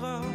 Raum.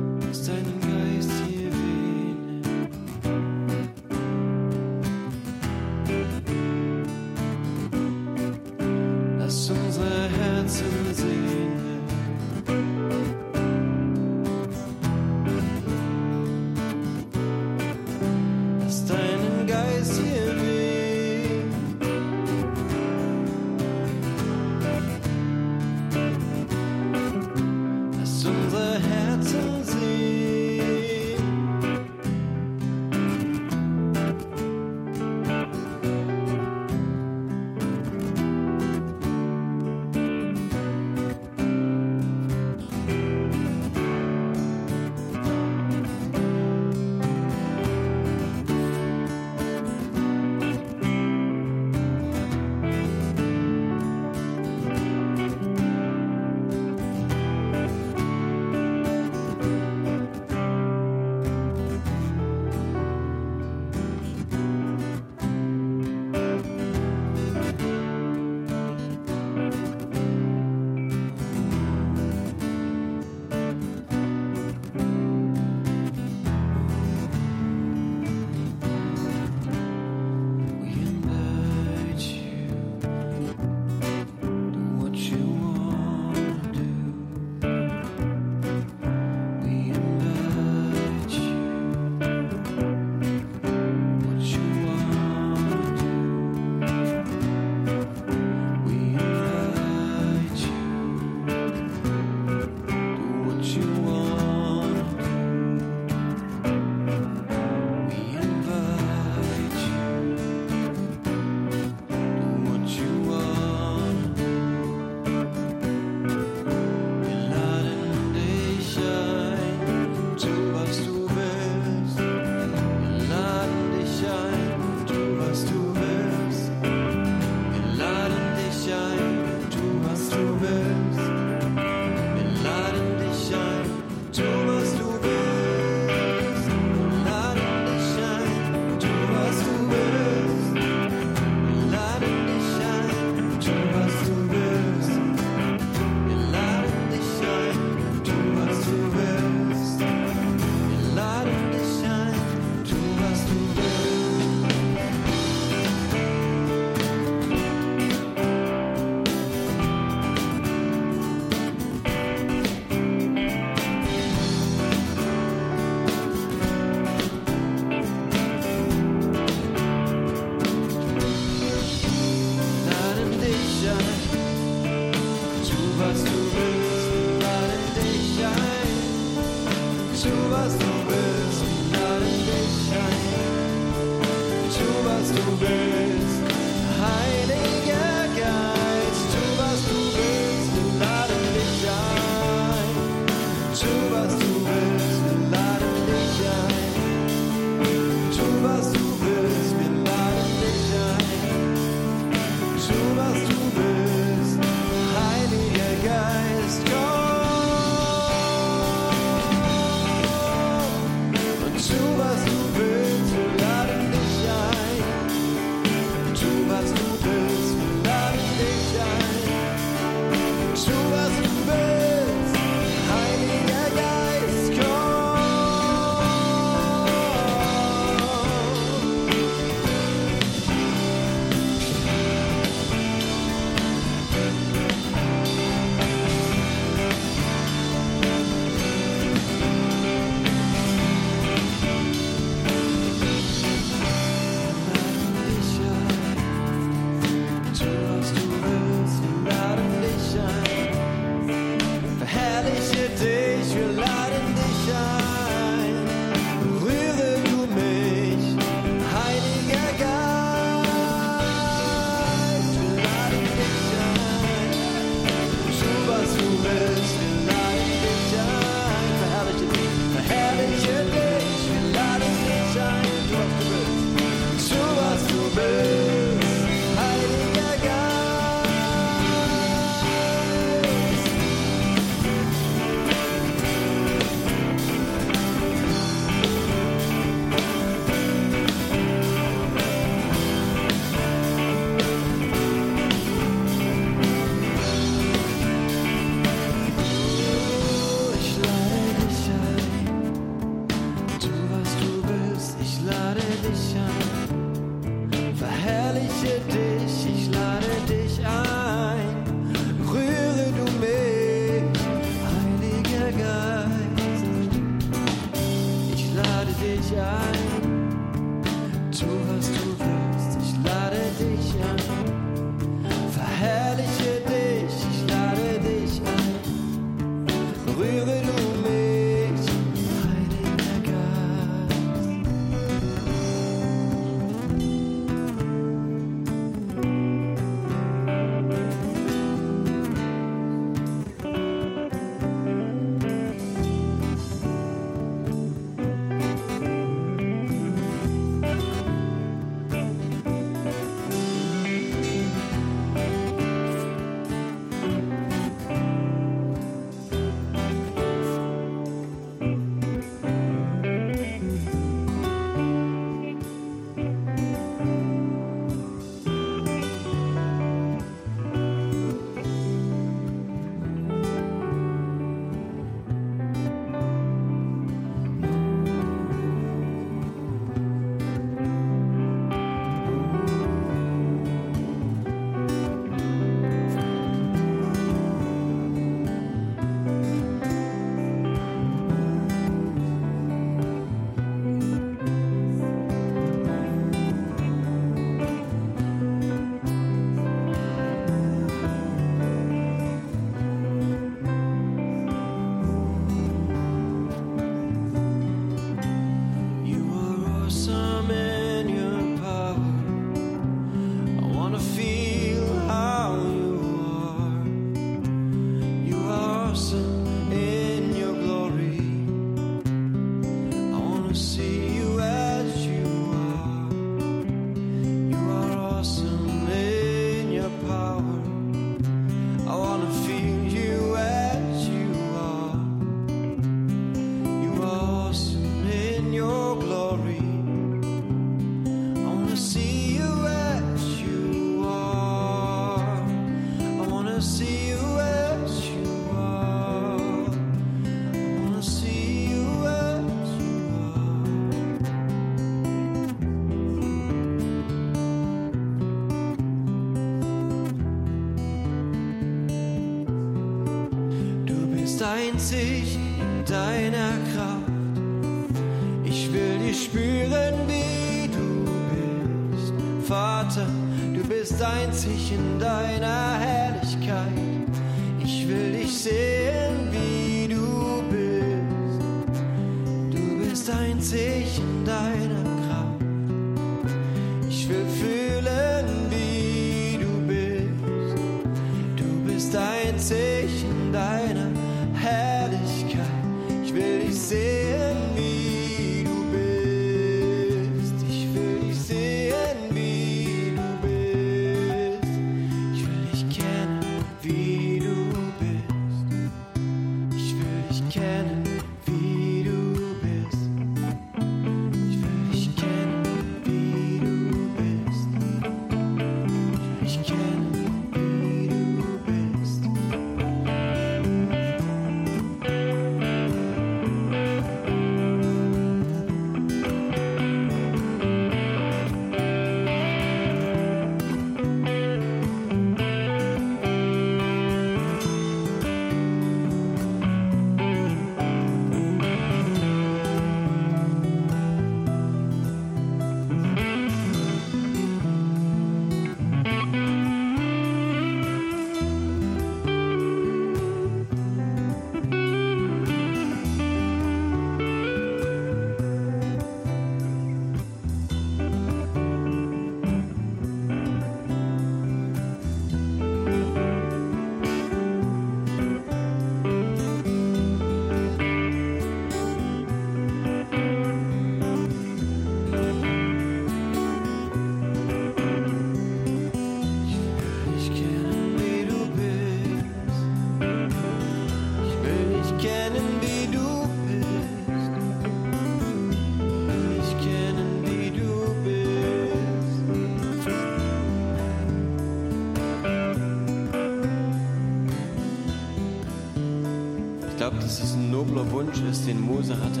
glaube, dass es ein nobler Wunsch ist, den Mose hatte,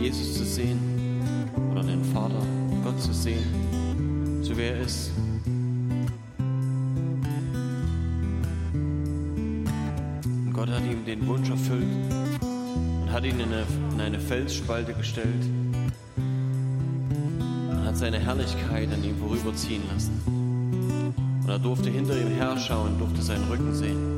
Jesus zu sehen oder den Vater, Gott zu sehen, zu wer er ist. Und Gott hat ihm den Wunsch erfüllt und hat ihn in eine, in eine Felsspalte gestellt und hat seine Herrlichkeit an ihm vorüberziehen lassen. Und er durfte hinter ihm herschauen, durfte seinen Rücken sehen.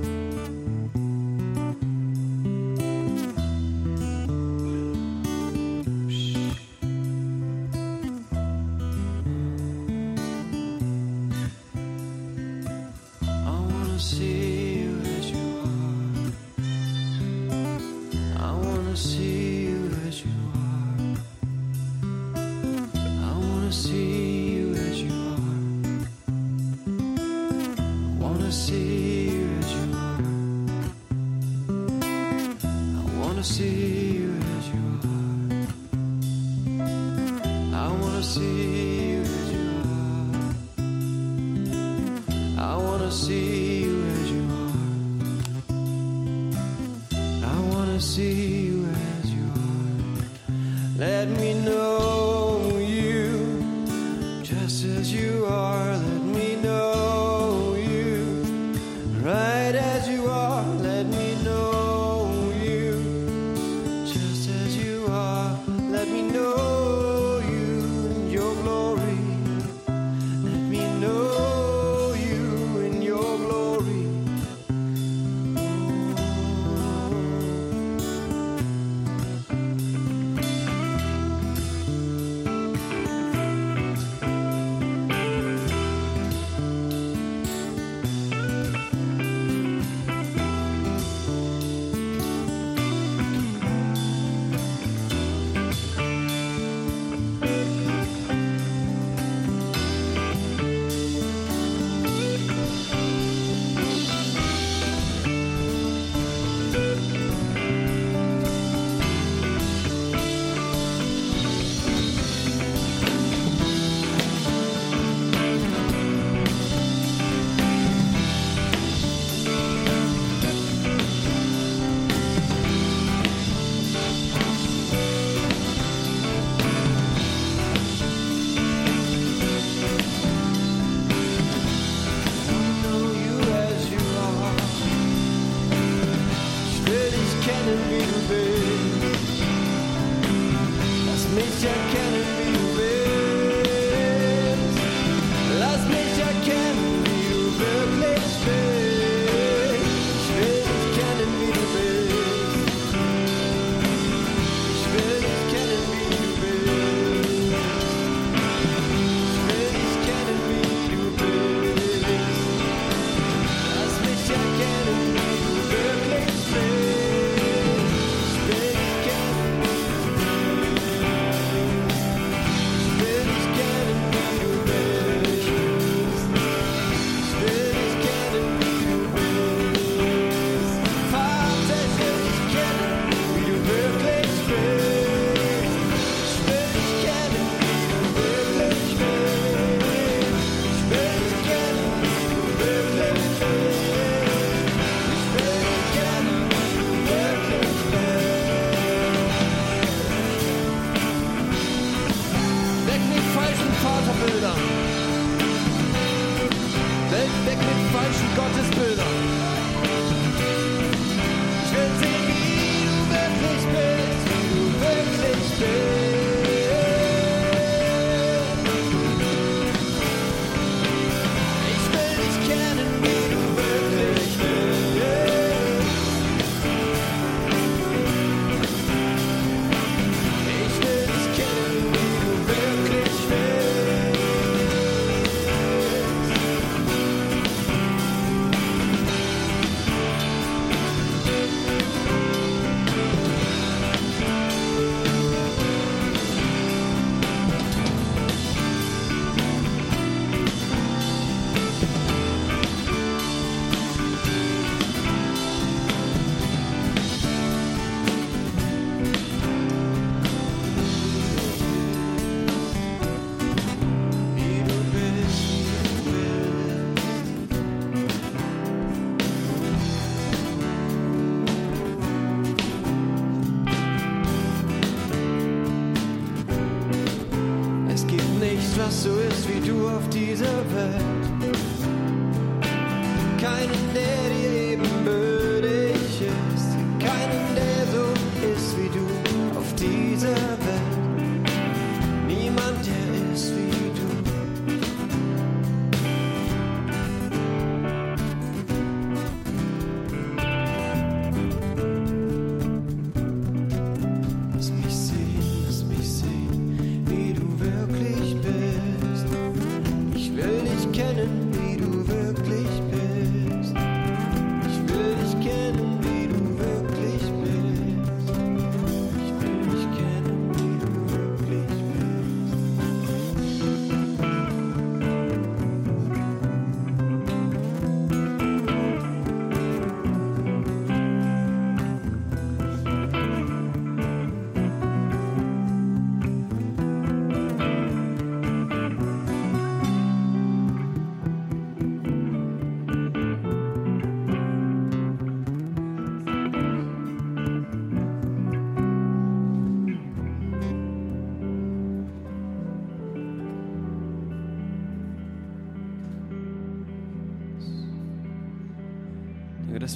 right as you are.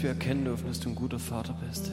Wir erkennen dürfen, dass du ein guter Vater bist.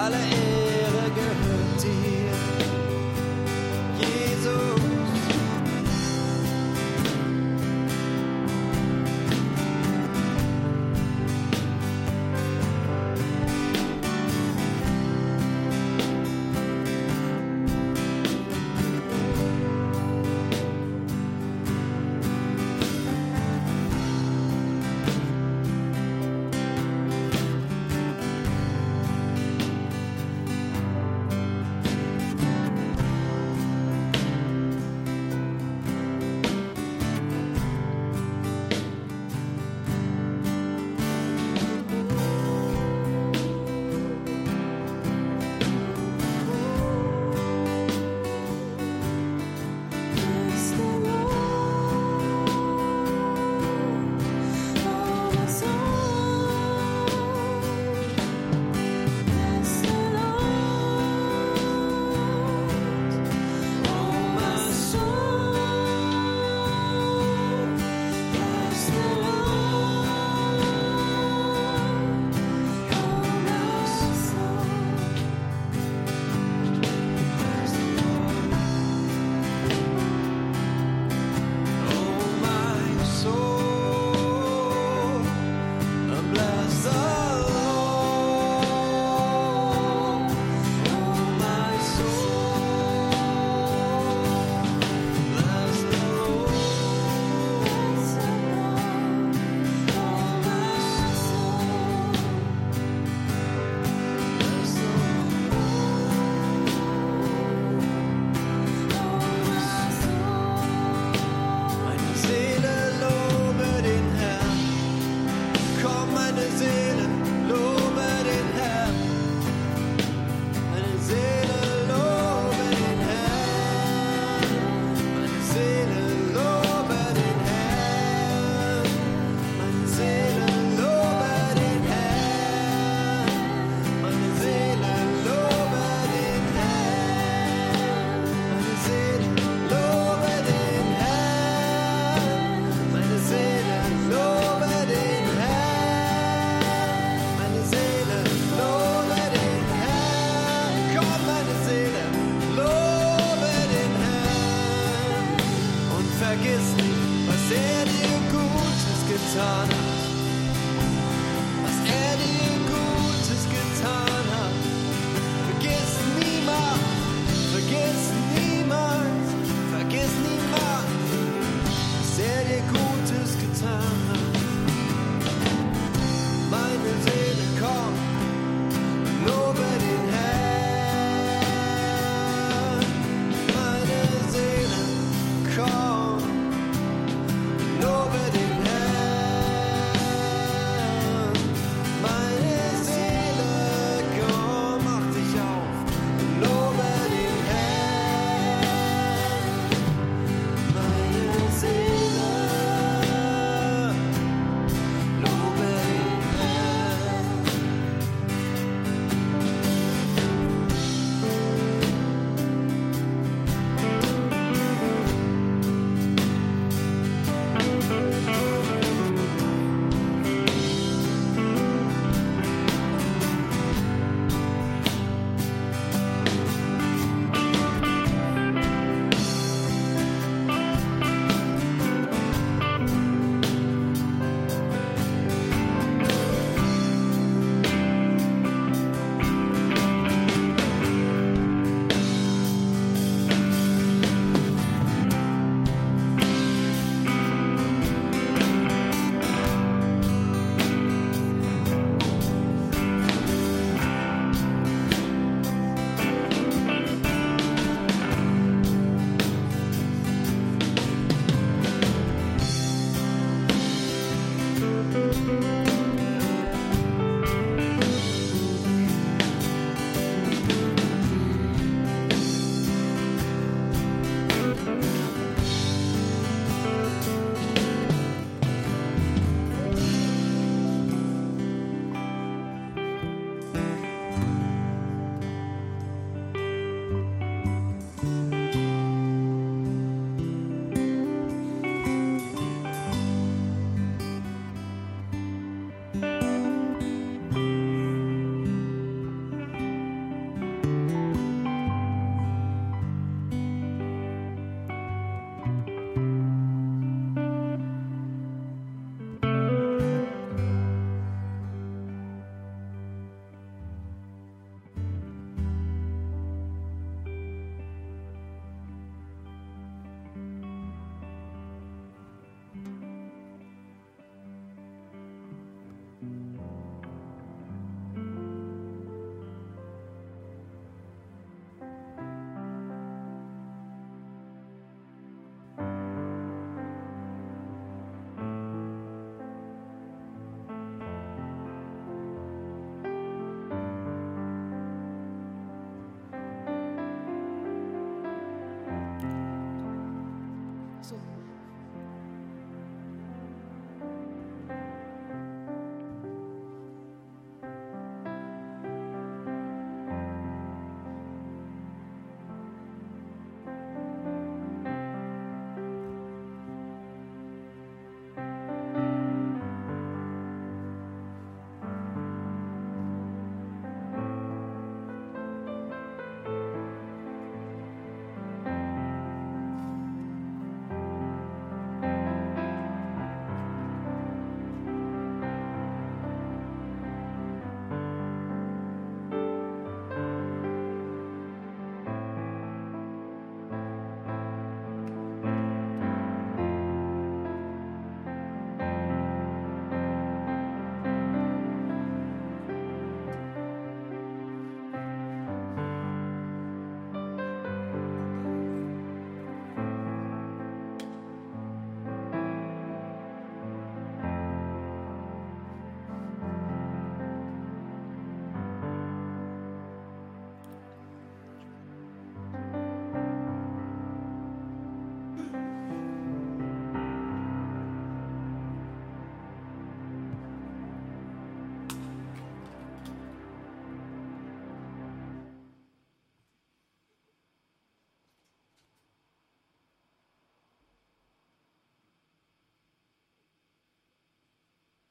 alle you.